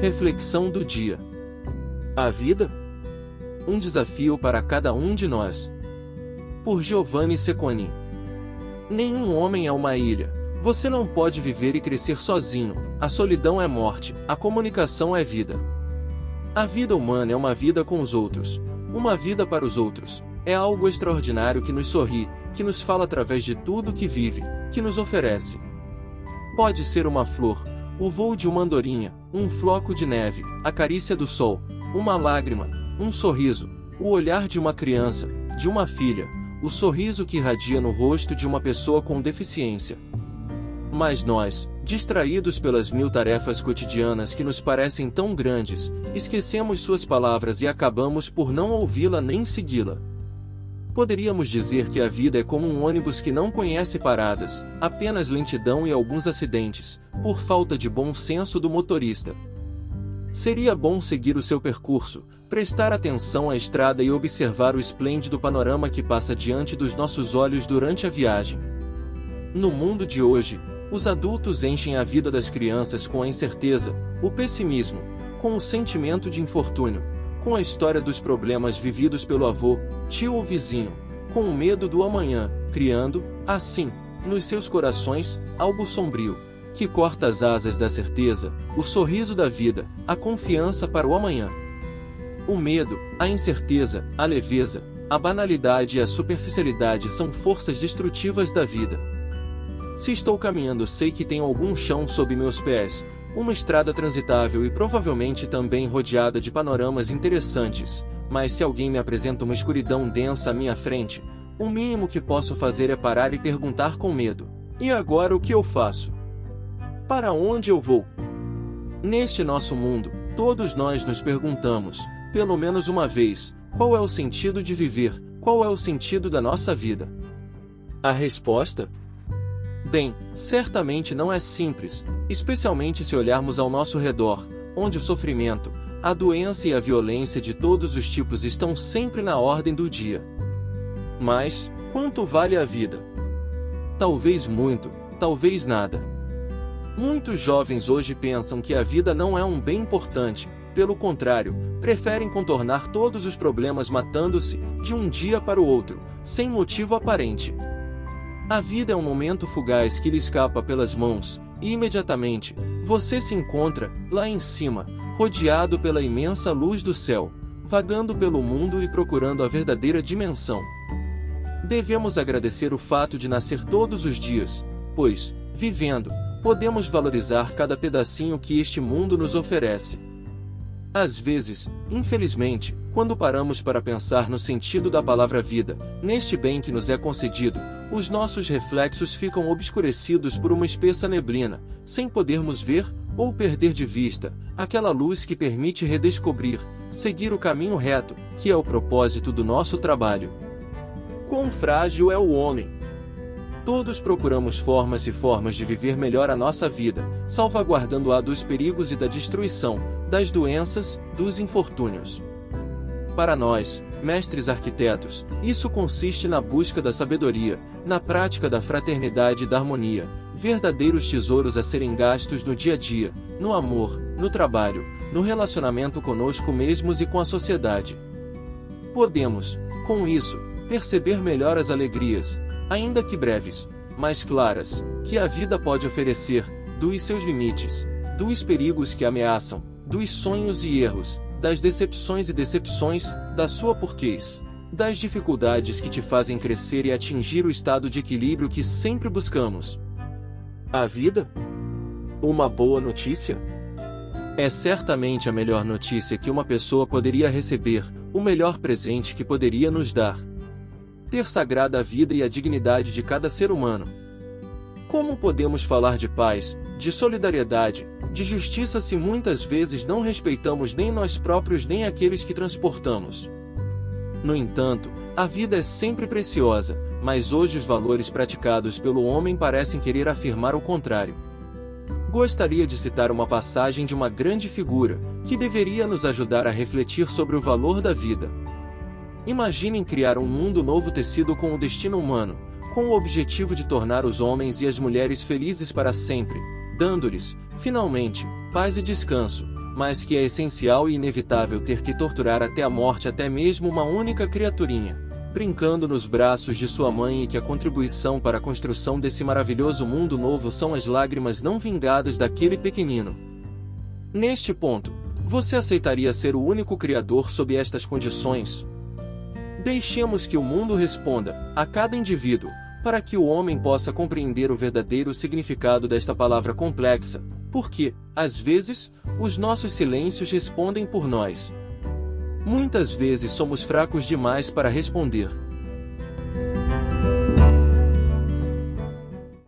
Reflexão do dia. A vida? Um desafio para cada um de nós. Por Giovanni Secconi. Nenhum homem é uma ilha. Você não pode viver e crescer sozinho. A solidão é morte, a comunicação é vida. A vida humana é uma vida com os outros. Uma vida para os outros. É algo extraordinário que nos sorri, que nos fala através de tudo que vive, que nos oferece. Pode ser uma flor, o voo de uma andorinha, um floco de neve, a carícia do sol, uma lágrima, um sorriso, o olhar de uma criança, de uma filha, o sorriso que irradia no rosto de uma pessoa com deficiência. Mas nós, distraídos pelas mil tarefas cotidianas que nos parecem tão grandes, esquecemos suas palavras e acabamos por não ouvi-la nem segui-la. Poderíamos dizer que a vida é como um ônibus que não conhece paradas, apenas lentidão e alguns acidentes, por falta de bom senso do motorista. Seria bom seguir o seu percurso, prestar atenção à estrada e observar o esplêndido panorama que passa diante dos nossos olhos durante a viagem. No mundo de hoje, os adultos enchem a vida das crianças com a incerteza, o pessimismo, com o sentimento de infortúnio, com a história dos problemas vividos pelo avô, tio ou vizinho, com o medo do amanhã, criando, assim, nos seus corações, algo sombrio, que corta as asas da certeza, o sorriso da vida, a confiança para o amanhã. O medo, a incerteza, a leveza, a banalidade e a superficialidade são forças destrutivas da vida. Se estou caminhando, sei que tenho algum chão sob meus pés, uma estrada transitável e provavelmente também rodeada de panoramas interessantes, mas se alguém me apresenta uma escuridão densa à minha frente, o mínimo que posso fazer é parar e perguntar com medo: E agora o que eu faço? Para onde eu vou? Neste nosso mundo, todos nós nos perguntamos, pelo menos uma vez, qual é o sentido de viver, qual é o sentido da nossa vida? A resposta? Bem, certamente não é simples, especialmente se olharmos ao nosso redor, onde o sofrimento, a doença e a violência de todos os tipos estão sempre na ordem do dia. Mas, quanto vale a vida? Talvez muito, talvez nada. Muitos jovens hoje pensam que a vida não é um bem importante, pelo contrário, preferem contornar todos os problemas matando-se, de um dia para o outro, sem motivo aparente. A vida é um momento fugaz que lhe escapa pelas mãos, e imediatamente, você se encontra, lá em cima, rodeado pela imensa luz do céu, vagando pelo mundo e procurando a verdadeira dimensão. Devemos agradecer o fato de nascer todos os dias, pois, vivendo, podemos valorizar cada pedacinho que este mundo nos oferece. Às vezes, infelizmente, quando paramos para pensar no sentido da palavra vida, neste bem que nos é concedido, os nossos reflexos ficam obscurecidos por uma espessa neblina, sem podermos ver, ou perder de vista, aquela luz que permite redescobrir, seguir o caminho reto, que é o propósito do nosso trabalho. Quão frágil é o homem! Todos procuramos formas e formas de viver melhor a nossa vida, salvaguardando-a dos perigos e da destruição, das doenças, dos infortúnios. Para nós, mestres arquitetos, isso consiste na busca da sabedoria, na prática da fraternidade e da harmonia, verdadeiros tesouros a serem gastos no dia a dia, no amor, no trabalho, no relacionamento conosco mesmos e com a sociedade. Podemos, com isso, perceber melhor as alegrias, ainda que breves, mas claras, que a vida pode oferecer, dos seus limites, dos perigos que ameaçam, dos sonhos e erros, das decepções e decepções, da sua porquês, das dificuldades que te fazem crescer e atingir o estado de equilíbrio que sempre buscamos. A vida? Uma boa notícia? É certamente a melhor notícia que uma pessoa poderia receber, o melhor presente que poderia nos dar ter sagrada a vida e a dignidade de cada ser humano. Como podemos falar de paz, de solidariedade, de justiça se muitas vezes não respeitamos nem nós próprios nem aqueles que transportamos? No entanto, a vida é sempre preciosa, mas hoje os valores praticados pelo homem parecem querer afirmar o contrário. Gostaria de citar uma passagem de uma grande figura, que deveria nos ajudar a refletir sobre o valor da vida. Imaginem criar um mundo novo tecido com o destino humano, com o objetivo de tornar os homens e as mulheres felizes para sempre, dando-lhes, finalmente, paz e descanso, mas que é essencial e inevitável ter que torturar até a morte até mesmo uma única criaturinha, brincando nos braços de sua mãe e que a contribuição para a construção desse maravilhoso mundo novo são as lágrimas não vingadas daquele pequenino. Neste ponto, você aceitaria ser o único criador sob estas condições? Deixemos que o mundo responda, a cada indivíduo, para que o homem possa compreender o verdadeiro significado desta palavra complexa, porque, às vezes, os nossos silêncios respondem por nós. Muitas vezes somos fracos demais para responder.